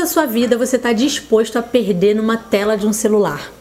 da sua vida você está disposto a perder numa tela de um celular?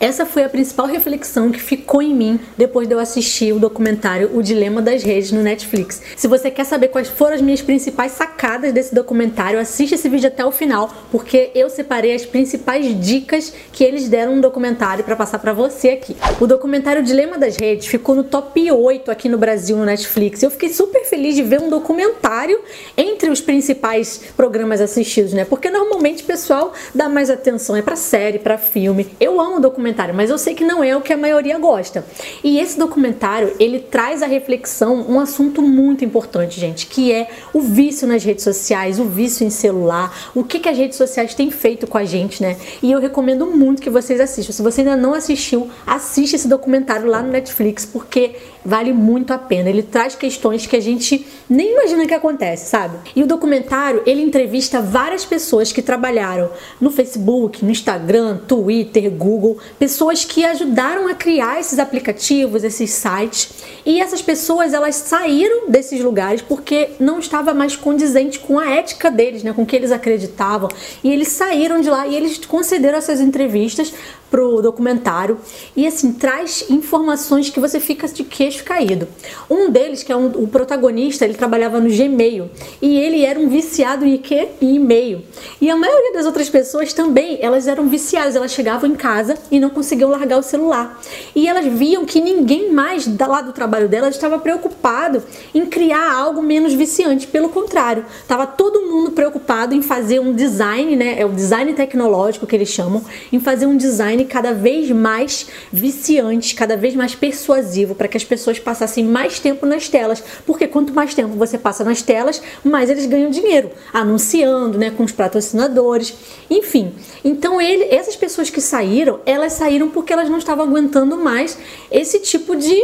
Essa foi a principal reflexão que ficou em mim depois de eu assistir o documentário O Dilema das Redes no Netflix. Se você quer saber quais foram as minhas principais sacadas desse documentário, assiste esse vídeo até o final, porque eu separei as principais dicas que eles deram no documentário para passar para você aqui. O documentário O Dilema das Redes ficou no top 8 aqui no Brasil no Netflix. Eu fiquei super feliz de ver um documentário entre os principais programas assistidos, né? Porque normalmente o pessoal dá mais atenção é para série, para filme. Eu amo documentário documentário, mas eu sei que não é o que a maioria gosta. E esse documentário, ele traz a reflexão um assunto muito importante, gente, que é o vício nas redes sociais, o vício em celular, o que, que as redes sociais têm feito com a gente, né? E eu recomendo muito que vocês assistam. Se você ainda não assistiu, assiste esse documentário lá no Netflix, porque vale muito a pena. Ele traz questões que a gente nem imagina que acontece, sabe? E o documentário, ele entrevista várias pessoas que trabalharam no Facebook, no Instagram, Twitter, Google, pessoas que ajudaram a criar esses aplicativos, esses sites. E essas pessoas, elas saíram desses lugares porque não estava mais condizente com a ética deles, né, com o que eles acreditavam. E eles saíram de lá e eles concederam essas entrevistas pro documentário e assim traz informações que você fica de queixo caído. Um deles, que é um, o protagonista, ele trabalhava no Gmail e ele era um viciado em quê? Em e-mail. E a maioria das outras pessoas também, elas eram viciadas, elas chegavam em casa e não conseguiam largar o celular. E elas viam que ninguém mais lá do trabalho delas estava preocupado em criar algo menos viciante, pelo contrário, estava todo mundo preocupado em fazer um design, né? É o design tecnológico que eles chamam, em fazer um design online cada vez mais viciante, cada vez mais persuasivo para que as pessoas passassem mais tempo nas telas, porque quanto mais tempo você passa nas telas, mais eles ganham dinheiro, anunciando, né, com os patrocinadores, enfim. Então ele, essas pessoas que saíram, elas saíram porque elas não estavam aguentando mais esse tipo de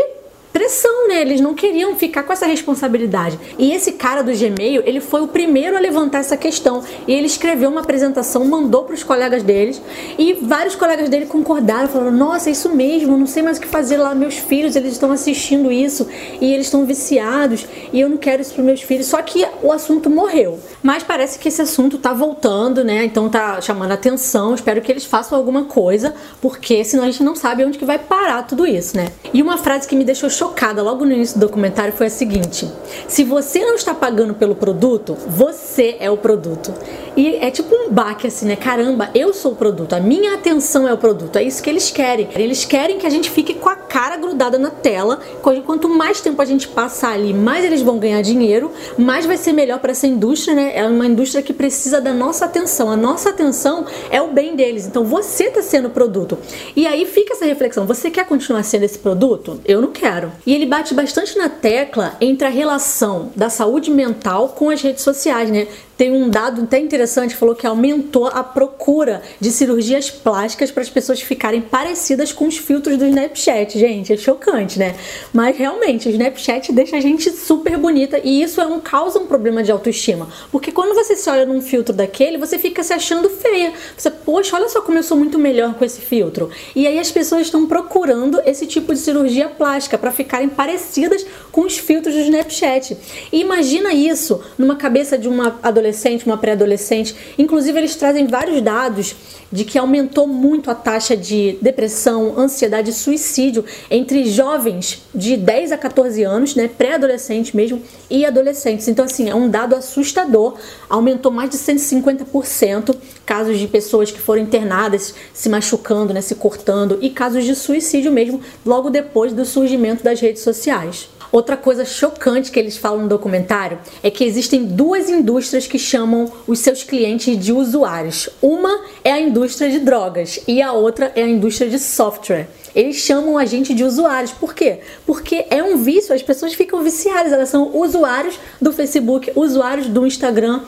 pressão, né? Eles não queriam ficar com essa responsabilidade. E esse cara do Gmail, ele foi o primeiro a levantar essa questão. E ele escreveu uma apresentação, mandou para os colegas deles, e vários colegas dele concordaram, falaram: "Nossa, é isso mesmo, não sei mais o que fazer lá, meus filhos, eles estão assistindo isso e eles estão viciados, e eu não quero isso para meus filhos". Só que o assunto morreu. Mas parece que esse assunto tá voltando, né? Então tá chamando atenção. Espero que eles façam alguma coisa, porque senão a gente não sabe onde que vai parar tudo isso, né? E uma frase que me deixou chocada logo no início do documentário foi a seguinte: se você não está pagando pelo produto, você é o produto. E é tipo um baque assim, né? Caramba, eu sou o produto, a minha atenção é o produto. É isso que eles querem. Eles querem que a gente fique com a cara grudada na tela. Quanto mais tempo a gente passar ali, mais eles vão ganhar dinheiro, mais vai ser melhor para essa indústria, né? É uma indústria que precisa da nossa atenção. A nossa atenção é o bem deles. Então você está sendo o produto. E aí fica essa reflexão: você quer continuar sendo esse produto? Eu não quero. E ele bate bastante na tecla entre a relação da saúde mental com as redes sociais, né? Tem um dado até interessante, falou que aumentou a procura de cirurgias plásticas para as pessoas ficarem parecidas com os filtros do Snapchat. Gente, é chocante, né? Mas realmente, o Snapchat deixa a gente super bonita e isso é um causa um problema de autoestima. Porque quando você se olha num filtro daquele, você fica se achando feia. Você, poxa, olha só como eu sou muito melhor com esse filtro. E aí as pessoas estão procurando esse tipo de cirurgia plástica para ficarem parecidas com os filtros do Snapchat. E imagina isso numa cabeça de uma adolescente uma pré-adolescente. Inclusive, eles trazem vários dados de que aumentou muito a taxa de depressão, ansiedade e suicídio entre jovens de 10 a 14 anos, né, pré-adolescentes mesmo, e adolescentes. Então, assim, é um dado assustador. Aumentou mais de 150% casos de pessoas que foram internadas se machucando, né, se cortando, e casos de suicídio mesmo, logo depois do surgimento das redes sociais. Outra coisa chocante que eles falam no documentário é que existem duas indústrias que chamam os seus clientes de usuários. Uma é a indústria de drogas e a outra é a indústria de software. Eles chamam a gente de usuários. Por quê? Porque é um vício, as pessoas ficam viciadas, elas são usuários do Facebook, usuários do Instagram.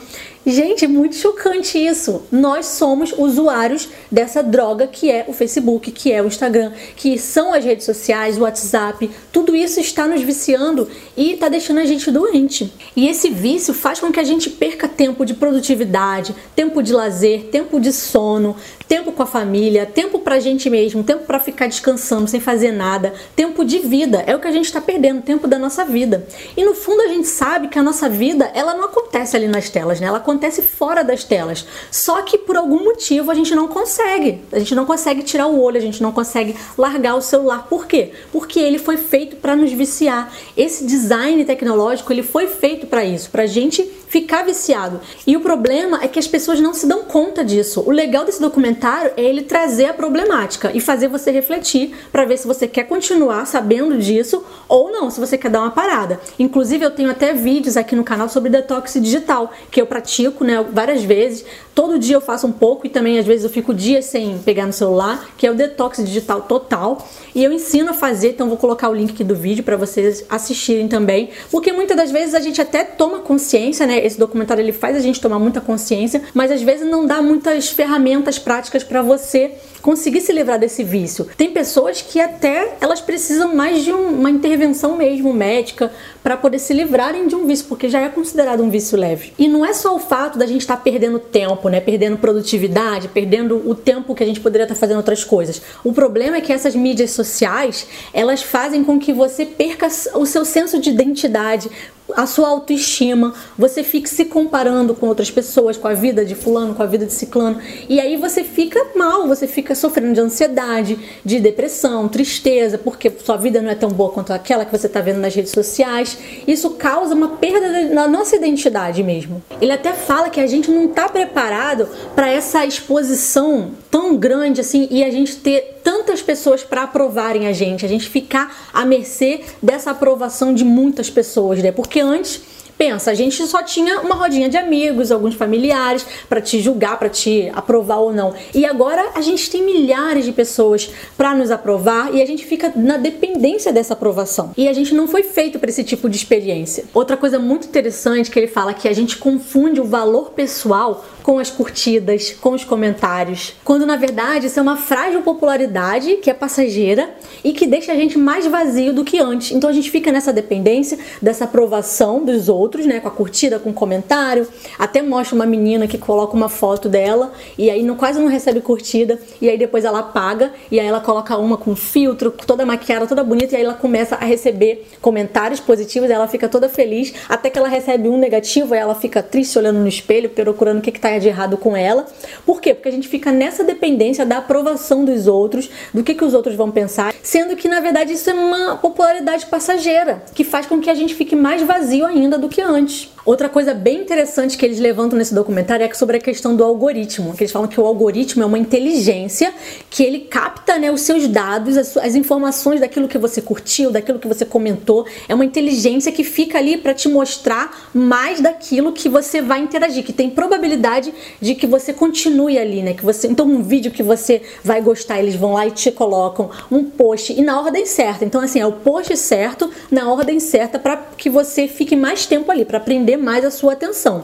Gente, é muito chocante isso. Nós somos usuários dessa droga que é o Facebook, que é o Instagram, que são as redes sociais, o WhatsApp. Tudo isso está nos viciando e está deixando a gente doente. E esse vício faz com que a gente perca tempo de produtividade, tempo de lazer, tempo de sono, tempo com a família, tempo pra gente mesmo, tempo para ficar descansando sem fazer nada, tempo de vida. É o que a gente está perdendo, tempo da nossa vida. E no fundo a gente sabe que a nossa vida, ela não acontece ali nas telas, né? Ela acontece fora das telas. Só que por algum motivo a gente não consegue. A gente não consegue tirar o olho, a gente não consegue largar o celular. Por quê? Porque ele foi feito para nos viciar. Esse design tecnológico, ele foi feito para isso, pra gente ficar viciado. E o problema é que as pessoas não se dão conta disso. O legal desse documentário é ele trazer a problemática e fazer você refletir para ver se você quer continuar sabendo disso ou não, se você quer dar uma parada. Inclusive eu tenho até vídeos aqui no canal sobre detox digital, que eu pratico, né, várias vezes. Todo dia eu faço um pouco e também às vezes eu fico dias sem pegar no celular, que é o detox digital total. E eu ensino a fazer, então vou colocar o link aqui do vídeo para vocês assistirem também, porque muitas das vezes a gente até toma consciência, né? Esse documentário ele faz a gente tomar muita consciência, mas às vezes não dá muitas ferramentas práticas para você conseguir se livrar desse vício. Tem pessoas que até elas precisam mais de um, uma intervenção mesmo médica para poder se livrarem de um vício, porque já é considerado um vício leve. E não é só o fato da gente estar tá perdendo tempo, né, perdendo produtividade, perdendo o tempo que a gente poderia estar tá fazendo outras coisas. O problema é que essas mídias sociais, elas fazem com que você perca o seu senso de identidade, a sua autoestima, você fica se comparando com outras pessoas, com a vida de fulano, com a vida de ciclano, e aí você fica mal, você fica sofrendo de ansiedade, de depressão, tristeza, porque sua vida não é tão boa quanto aquela que você está vendo nas redes sociais. Isso causa uma perda na nossa identidade mesmo. Ele até fala que a gente não está preparado para essa exposição tão grande assim e a gente ter tantas pessoas para aprovarem a gente, a gente ficar à mercê dessa aprovação de muitas pessoas, né? Porque antes Pensa, a gente só tinha uma rodinha de amigos, alguns familiares para te julgar, para te aprovar ou não. E agora a gente tem milhares de pessoas para nos aprovar e a gente fica na dependência dessa aprovação. E a gente não foi feito para esse tipo de experiência. Outra coisa muito interessante que ele fala que a gente confunde o valor pessoal com as curtidas, com os comentários, quando na verdade isso é uma frágil popularidade que é passageira e que deixa a gente mais vazio do que antes. Então a gente fica nessa dependência dessa aprovação dos outros, né, com a curtida, com o comentário. Até mostra uma menina que coloca uma foto dela e aí não, quase não recebe curtida e aí depois ela apaga e aí ela coloca uma com filtro, toda maquiada, toda bonita e aí ela começa a receber comentários positivos, e ela fica toda feliz, até que ela recebe um negativo, aí ela fica triste olhando no espelho, procurando o que, que tá de errado com ela. Por quê? Porque a gente fica nessa dependência da aprovação dos outros, do que, que os outros vão pensar, sendo que na verdade isso é uma popularidade passageira, que faz com que a gente fique mais vazio ainda do que antes. Outra coisa bem interessante que eles levantam nesse documentário é sobre a questão do algoritmo. Que eles falam que o algoritmo é uma inteligência que ele capta né, os seus dados, as, as informações daquilo que você curtiu, daquilo que você comentou. É uma inteligência que fica ali para te mostrar mais daquilo que você vai interagir, que tem probabilidade de que você continue ali, né? Que você, então um vídeo que você vai gostar, eles vão lá e te colocam um post e na ordem certa. Então assim, é o post certo na ordem certa para que você fique mais tempo ali, para aprender mais a sua atenção.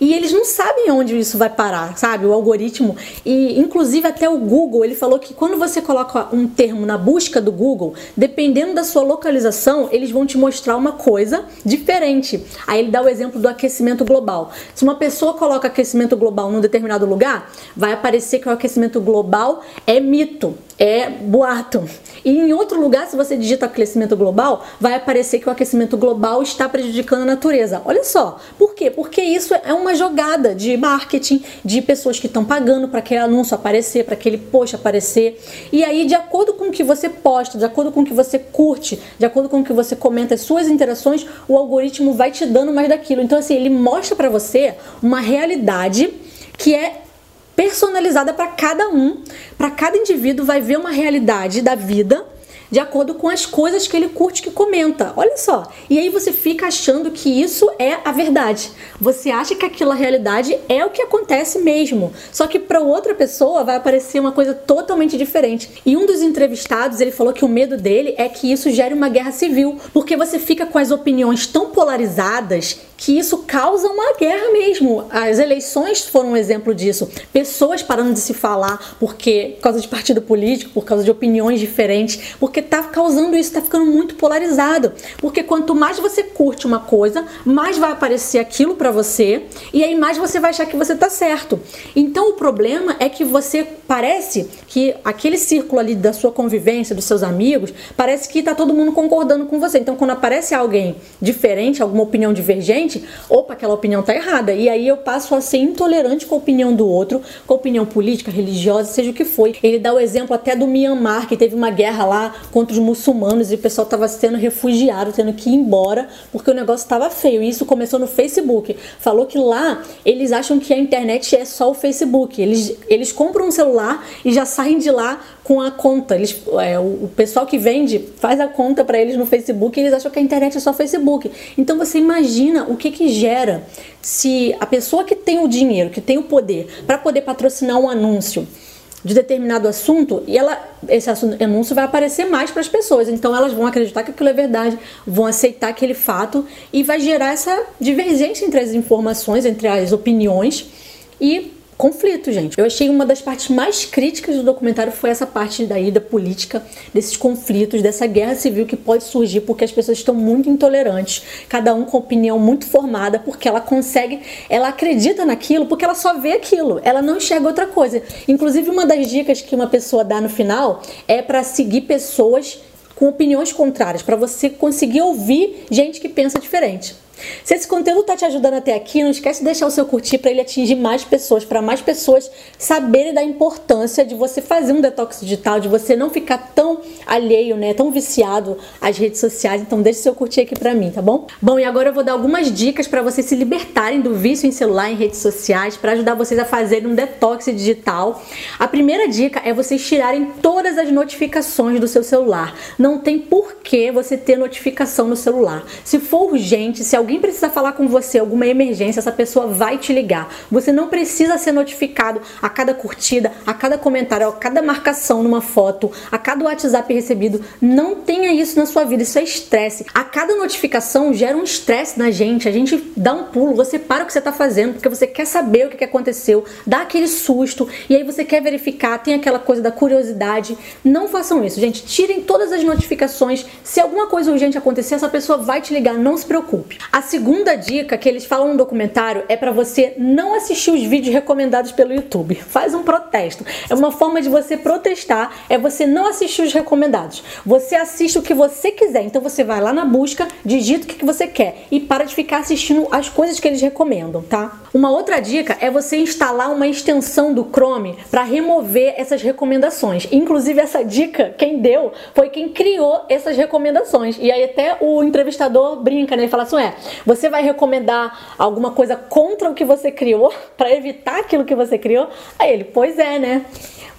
E eles não sabem onde isso vai parar, sabe? O algoritmo. E inclusive até o Google, ele falou que quando você coloca um termo na busca do Google, dependendo da sua localização, eles vão te mostrar uma coisa diferente. Aí ele dá o exemplo do aquecimento global. Se uma pessoa coloca aquecimento global num determinado lugar, vai aparecer que o aquecimento global é mito é boato. E em outro lugar, se você digita aquecimento global, vai aparecer que o aquecimento global está prejudicando a natureza. Olha só, por quê? Porque isso é uma jogada de marketing, de pessoas que estão pagando para aquele anúncio aparecer, para aquele post aparecer. E aí, de acordo com o que você posta, de acordo com o que você curte, de acordo com o que você comenta, as suas interações, o algoritmo vai te dando mais daquilo. Então, assim, ele mostra para você uma realidade que é personalizada para cada um, para cada indivíduo vai ver uma realidade da vida de acordo com as coisas que ele curte que comenta. Olha só. E aí você fica achando que isso é a verdade. Você acha que aquela realidade é o que acontece mesmo. Só que para outra pessoa vai aparecer uma coisa totalmente diferente. E um dos entrevistados, ele falou que o medo dele é que isso gere uma guerra civil, porque você fica com as opiniões tão polarizadas que isso causa uma guerra mesmo. As eleições foram um exemplo disso. Pessoas parando de se falar porque por causa de partido político, por causa de opiniões diferentes, porque tá causando isso, tá ficando muito polarizado. Porque quanto mais você curte uma coisa, mais vai aparecer aquilo para você e aí mais você vai achar que você tá certo. Então o problema é que você parece que aquele círculo ali da sua convivência, dos seus amigos, parece que tá todo mundo concordando com você. Então quando aparece alguém diferente, alguma opinião divergente, opa, aquela opinião tá errada. E aí eu passo a ser intolerante com a opinião do outro, com a opinião política, religiosa, seja o que foi. Ele dá o exemplo até do Myanmar, que teve uma guerra lá contra os muçulmanos e o pessoal estava sendo refugiado, tendo que ir embora porque o negócio estava feio. E isso começou no Facebook. Falou que lá eles acham que a internet é só o Facebook. Eles, eles compram um celular e já saem de lá com a conta. Eles, é, o, pessoal que vende faz a conta para eles no Facebook e eles acham que a internet é só Facebook. Então você imagina o que que gera se a pessoa que tem o dinheiro, que tem o poder para poder patrocinar um anúncio de determinado assunto e ela esse anúncio vai aparecer mais para as pessoas. Então elas vão acreditar que aquilo é verdade, vão aceitar aquele fato e vai gerar essa divergência entre as informações, entre as opiniões e conflito, gente. Eu achei uma das partes mais críticas do documentário foi essa parte daí da política, desses conflitos, dessa guerra civil que pode surgir porque as pessoas estão muito intolerantes, cada um com opinião muito formada, porque ela consegue, ela acredita naquilo porque ela só vê aquilo, ela não enxerga outra coisa. Inclusive uma das dicas que uma pessoa dá no final é para seguir pessoas com opiniões contrárias, para você conseguir ouvir gente que pensa diferente. Se esse conteúdo está te ajudando até aqui, não esquece de deixar o seu curtir para ele atingir mais pessoas, para mais pessoas saberem da importância de você fazer um detox digital, de você não ficar tão alheio, né, tão viciado às redes sociais. Então deixe seu curtir aqui para mim, tá bom? Bom, e agora eu vou dar algumas dicas para vocês se libertarem do vício em celular, em redes sociais, para ajudar vocês a fazerem um detox digital. A primeira dica é vocês tirarem todas as notificações do seu celular. Não tem por que você ter notificação no celular. Se for urgente, se alguém alguém precisa falar com você, alguma emergência, essa pessoa vai te ligar. Você não precisa ser notificado a cada curtida, a cada comentário, a cada marcação numa foto, a cada WhatsApp recebido. Não tenha isso na sua vida, isso é estresse. A cada notificação gera um estresse na gente, a gente dá um pulo, você para o que você está fazendo porque você quer saber o que aconteceu, dá aquele susto e aí você quer verificar, tem aquela coisa da curiosidade. Não façam isso, gente. Tirem todas as notificações. Se alguma coisa urgente acontecer, essa pessoa vai te ligar, não se preocupe. A segunda dica que eles falam no documentário é para você não assistir os vídeos recomendados pelo YouTube. Faz um protesto. É uma forma de você protestar, é você não assistir os recomendados. Você assiste o que você quiser. Então você vai lá na busca, digita o que você quer e para de ficar assistindo as coisas que eles recomendam, tá? Uma outra dica é você instalar uma extensão do Chrome para remover essas recomendações. Inclusive essa dica quem deu foi quem criou essas recomendações. E aí até o entrevistador brinca, né? Ele fala assim: "É, você vai recomendar alguma coisa contra o que você criou para evitar aquilo que você criou?" Aí ele: "Pois é, né?"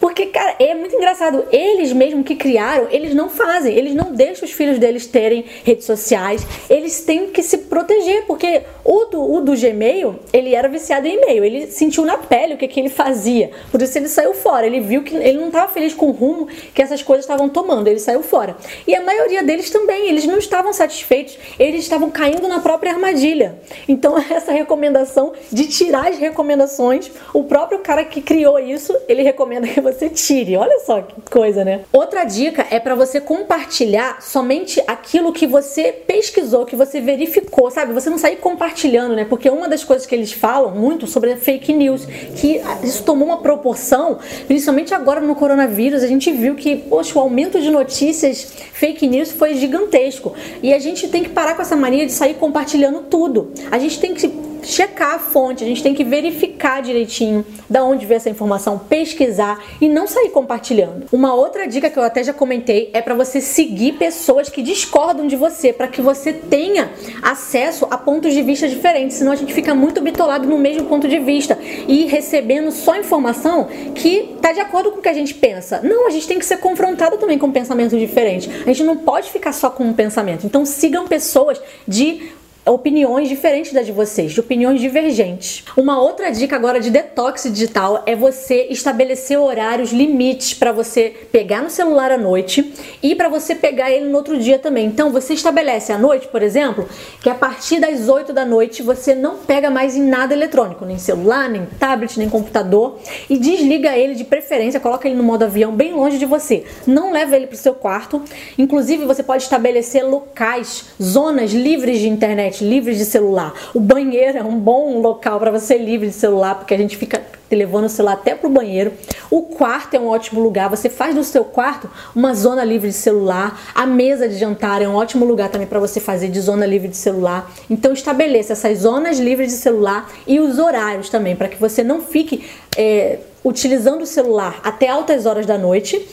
Porque, cara, é muito engraçado. Eles mesmo que criaram, eles não fazem. Eles não deixam os filhos deles terem redes sociais. Eles têm que se proteger. Porque o do, o do Gmail, ele era viciado em e-mail. Ele sentiu na pele o que, que ele fazia. Por isso ele saiu fora. Ele viu que ele não estava feliz com o rumo que essas coisas estavam tomando. Ele saiu fora. E a maioria deles também. Eles não estavam satisfeitos. Eles estavam caindo na própria armadilha. Então, essa recomendação de tirar as recomendações, o próprio cara que criou isso, ele recomenda que você tire. Olha só que coisa, né? Outra dica é para você compartilhar somente aquilo que você pesquisou, que você verificou, sabe? Você não sair compartilhando, né? Porque uma das coisas que eles falam muito sobre a fake news, que isso tomou uma proporção, principalmente agora no coronavírus, a gente viu que, poxa, o aumento de notícias fake news foi gigantesco. E a gente tem que parar com essa mania de sair compartilhando tudo. A gente tem que checar a fonte, a gente tem que verificar direitinho da onde veio essa informação, pesquisar e não sair compartilhando. Uma outra dica que eu até já comentei é para você seguir pessoas que discordam de você, para que você tenha acesso a pontos de vista diferentes, senão a gente fica muito bitolado no mesmo ponto de vista e recebendo só informação que tá de acordo com o que a gente pensa. Não, a gente tem que ser confrontado também com pensamentos diferentes. A gente não pode ficar só com um pensamento. Então sigam pessoas de opiniões diferentes das de vocês, de opiniões divergentes. Uma outra dica agora de detox digital é você estabelecer horários limites para você pegar no celular à noite e para você pegar ele no outro dia também. Então você estabelece à noite, por exemplo, que a partir das 8 da noite você não pega mais em nada eletrônico, nem celular, nem tablet, nem computador e desliga ele de preferência, coloca ele no modo avião bem longe de você. Não leva ele para o seu quarto. Inclusive você pode estabelecer locais, zonas livres de internet internet, livre de celular. O banheiro é um bom local para você livre de celular, porque a gente fica levando o celular até pro banheiro. O quarto é um ótimo lugar. Você faz do seu quarto uma zona livre de celular. A mesa de jantar é um ótimo lugar também para você fazer de zona livre de celular. Então estabeleça essas zonas livres de celular e os horários também, para que você não fique é, utilizando o celular até altas horas da noite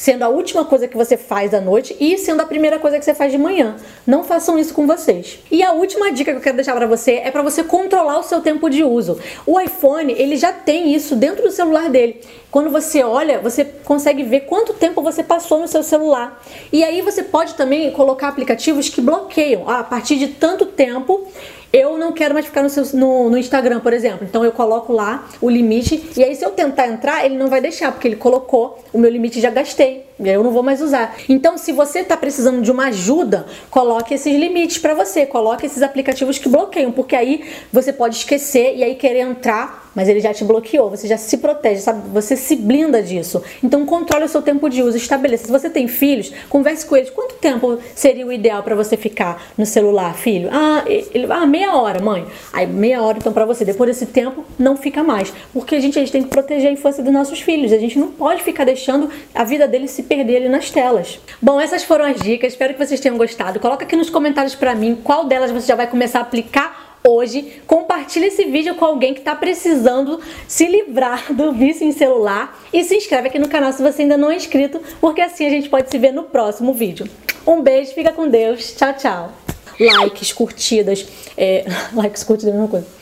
sendo a última coisa que você faz à noite e sendo a primeira coisa que você faz de manhã. Não façam isso com vocês. E a última dica que eu quero deixar para você é para você controlar o seu tempo de uso. O iPhone, ele já tem isso dentro do celular dele. Quando você olha, você consegue ver quanto tempo você passou no seu celular. E aí você pode também colocar aplicativos que bloqueiam. Ah, a partir de tanto tempo eu não quero mais ficar no, seu, no, no, Instagram, por exemplo. Então eu coloco lá o limite e aí se eu tentar entrar, ele não vai deixar, porque ele colocou o meu limite já gastei. E aí eu não vou mais usar. Então, se você está precisando de uma ajuda, coloque esses limites para você, coloque esses aplicativos que bloqueiam, porque aí você pode esquecer e aí querer entrar mas ele já te bloqueou, você já se protege, sabe? Você se blinda disso. Então controle o seu tempo de uso, estabeleça. Se você tem filhos, converse com eles. Quanto tempo seria o ideal para você ficar no celular, filho? Ah, ele, ah, meia hora, mãe. Aí meia hora então para você. Depois desse tempo não fica mais, porque a gente, a gente tem que proteger a infância dos nossos filhos. A gente não pode ficar deixando a vida deles se perder ali nas telas. Bom, essas foram as dicas. Espero que vocês tenham gostado. Coloca aqui nos comentários para mim qual delas você já vai começar a aplicar hoje. Compartilhe esse vídeo com alguém que está precisando se livrar do vício em celular e se inscreve aqui no canal se você ainda não é inscrito, porque assim a gente pode se ver no próximo vídeo. Um beijo, fica com Deus, tchau, tchau. Likes, curtidas, é, likes, curtidas, é a mesma coisa